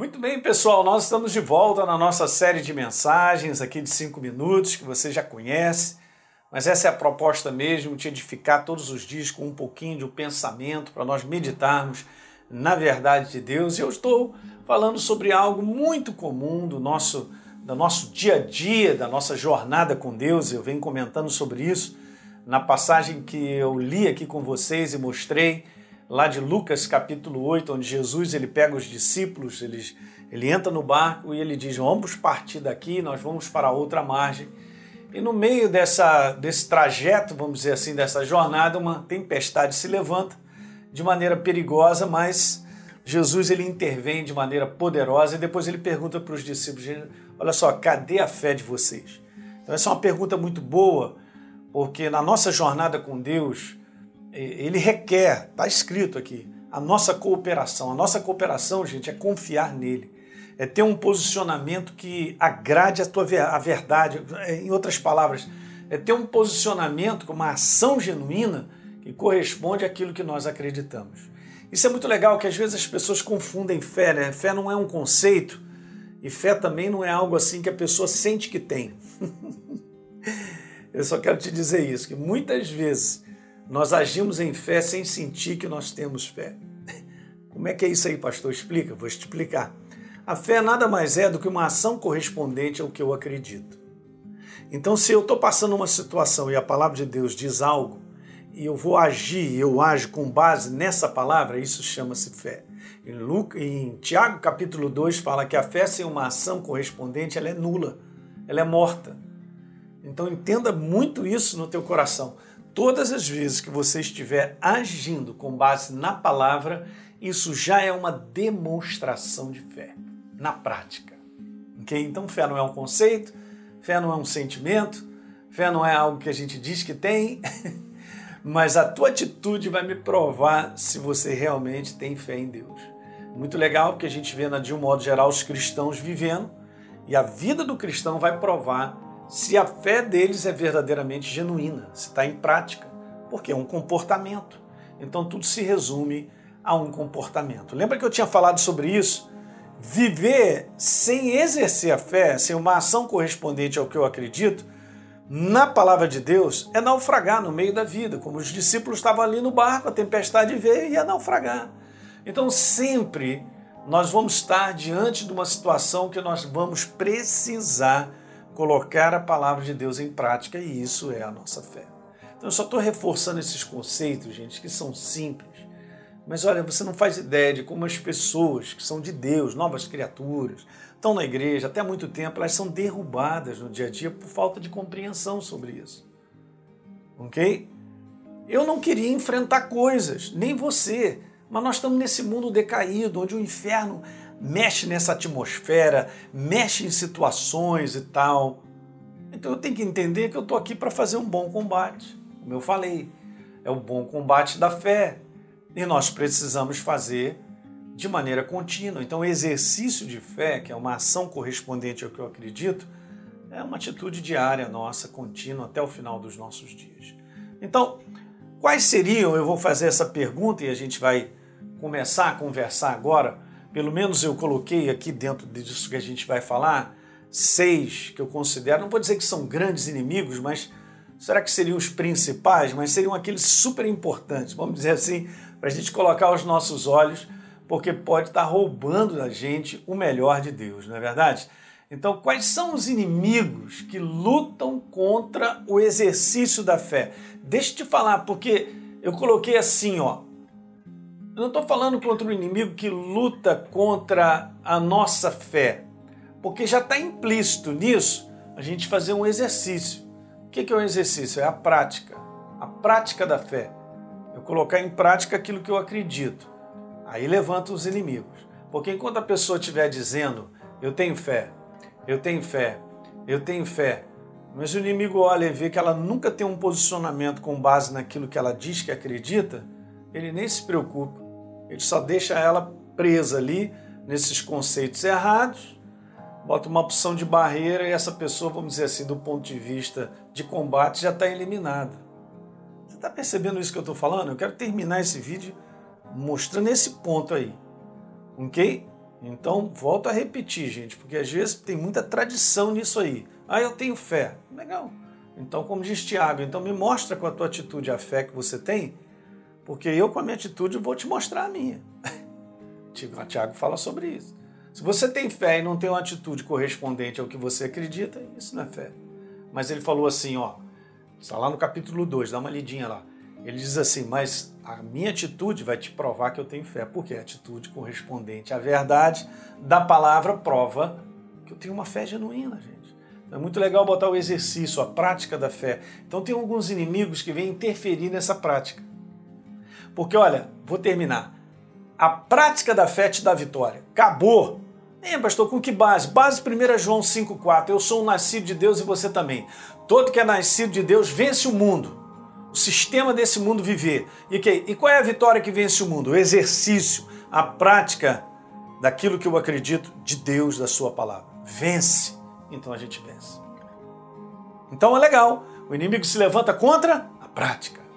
Muito bem, pessoal, nós estamos de volta na nossa série de mensagens aqui de cinco minutos, que você já conhece, mas essa é a proposta mesmo, te edificar todos os dias com um pouquinho de um pensamento para nós meditarmos na verdade de Deus. E eu estou falando sobre algo muito comum do nosso, do nosso dia a dia, da nossa jornada com Deus. Eu venho comentando sobre isso na passagem que eu li aqui com vocês e mostrei lá de Lucas capítulo 8, onde Jesus ele pega os discípulos, ele, ele entra no barco e ele diz: Vamos partir daqui, nós vamos para outra margem. E no meio dessa, desse trajeto, vamos dizer assim, dessa jornada, uma tempestade se levanta de maneira perigosa, mas Jesus ele intervém de maneira poderosa e depois ele pergunta para os discípulos: Olha só, cadê a fé de vocês? Então, essa é uma pergunta muito boa, porque na nossa jornada com Deus, ele requer, está escrito aqui, a nossa cooperação. A nossa cooperação, gente, é confiar nele. É ter um posicionamento que agrade a tua a verdade. É, em outras palavras, é ter um posicionamento uma ação genuína que corresponde àquilo que nós acreditamos. Isso é muito legal, que às vezes as pessoas confundem fé, né? Fé não é um conceito e fé também não é algo assim que a pessoa sente que tem. Eu só quero te dizer isso, que muitas vezes nós agimos em fé sem sentir que nós temos fé. Como é que é isso aí, pastor? Explica, vou te explicar. A fé nada mais é do que uma ação correspondente ao que eu acredito. Então, se eu estou passando uma situação e a palavra de Deus diz algo, e eu vou agir, eu ajo com base nessa palavra, isso chama-se fé. Em, em Tiago capítulo 2 fala que a fé sem uma ação correspondente ela é nula, ela é morta. Então entenda muito isso no teu coração. Todas as vezes que você estiver agindo com base na palavra, isso já é uma demonstração de fé, na prática. Okay? Então, fé não é um conceito, fé não é um sentimento, fé não é algo que a gente diz que tem, mas a tua atitude vai me provar se você realmente tem fé em Deus. Muito legal porque a gente vê, de um modo geral, os cristãos vivendo e a vida do cristão vai provar se a fé deles é verdadeiramente genuína, se está em prática, porque é um comportamento. Então tudo se resume a um comportamento. Lembra que eu tinha falado sobre isso? Viver sem exercer a fé, sem uma ação correspondente ao que eu acredito, na palavra de Deus, é naufragar no meio da vida. Como os discípulos estavam ali no barco, a tempestade veio e ia naufragar. Então sempre nós vamos estar diante de uma situação que nós vamos precisar colocar a palavra de Deus em prática e isso é a nossa fé. Então eu só estou reforçando esses conceitos, gente, que são simples. Mas olha, você não faz ideia de como as pessoas que são de Deus, novas criaturas, estão na igreja até há muito tempo, elas são derrubadas no dia a dia por falta de compreensão sobre isso. Ok? Eu não queria enfrentar coisas, nem você, mas nós estamos nesse mundo decaído, onde o inferno mexe nessa atmosfera, mexe em situações e tal. Então eu tenho que entender que eu estou aqui para fazer um bom combate. Como eu falei, é o bom combate da fé. E nós precisamos fazer de maneira contínua. Então, o exercício de fé, que é uma ação correspondente ao que eu acredito, é uma atitude diária nossa, contínua, até o final dos nossos dias. Então, quais seriam, eu vou fazer essa pergunta e a gente vai começar a conversar agora pelo menos eu coloquei aqui dentro disso que a gente vai falar, seis que eu considero, não vou dizer que são grandes inimigos, mas será que seriam os principais? Mas seriam aqueles super importantes, vamos dizer assim, para a gente colocar os nossos olhos, porque pode estar roubando da gente o melhor de Deus, não é verdade? Então, quais são os inimigos que lutam contra o exercício da fé? Deixa eu te falar, porque eu coloquei assim, ó, não estou falando contra um inimigo que luta contra a nossa fé, porque já está implícito nisso a gente fazer um exercício. O que é um exercício? É a prática, a prática da fé. Eu colocar em prática aquilo que eu acredito. Aí levanta os inimigos. Porque enquanto a pessoa estiver dizendo, eu tenho fé, eu tenho fé, eu tenho fé, mas o inimigo olha e vê que ela nunca tem um posicionamento com base naquilo que ela diz que acredita, ele nem se preocupa. Ele só deixa ela presa ali nesses conceitos errados, bota uma opção de barreira e essa pessoa, vamos dizer assim, do ponto de vista de combate, já está eliminada. Você está percebendo isso que eu estou falando? Eu quero terminar esse vídeo mostrando esse ponto aí. Ok? Então, volto a repetir, gente, porque às vezes tem muita tradição nisso aí. Ah, eu tenho fé. Legal. Então, como diz Tiago, então me mostra com a tua atitude a fé que você tem, porque eu com a minha atitude vou te mostrar a minha. Tiago fala sobre isso. Se você tem fé e não tem uma atitude correspondente ao que você acredita, isso não é fé. Mas ele falou assim, ó, está lá no capítulo 2, dá uma lidinha lá. Ele diz assim, mas a minha atitude vai te provar que eu tenho fé. Porque a atitude correspondente à verdade da palavra prova que eu tenho uma fé genuína, gente. É muito legal botar o exercício, a prática da fé. Então tem alguns inimigos que vêm interferir nessa prática. Porque, olha, vou terminar. A prática da fé te dá vitória. Acabou. É, pastor, com que base? Base 1 João 5,4. Eu sou um nascido de Deus e você também. Todo que é nascido de Deus vence o mundo. O sistema desse mundo viver. E, que, e qual é a vitória que vence o mundo? O exercício, a prática daquilo que eu acredito de Deus, da Sua palavra. Vence. Então a gente vence. Então é legal. O inimigo se levanta contra a prática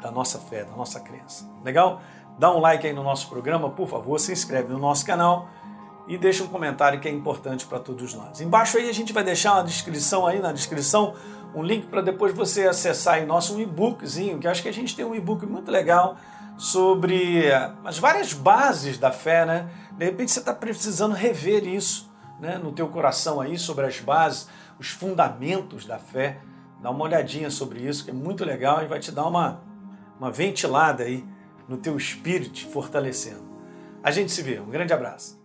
da nossa fé, da nossa crença. Legal? Dá um like aí no nosso programa, por favor, se inscreve no nosso canal e deixa um comentário que é importante para todos nós. Embaixo aí a gente vai deixar uma descrição aí na descrição, um link para depois você acessar aí nosso e-bookzinho, que acho que a gente tem um e-book muito legal sobre as várias bases da fé, né? De repente você está precisando rever isso, né, no teu coração aí sobre as bases, os fundamentos da fé. Dá uma olhadinha sobre isso, que é muito legal e vai te dar uma, uma ventilada aí no teu espírito, fortalecendo. A gente se vê. Um grande abraço.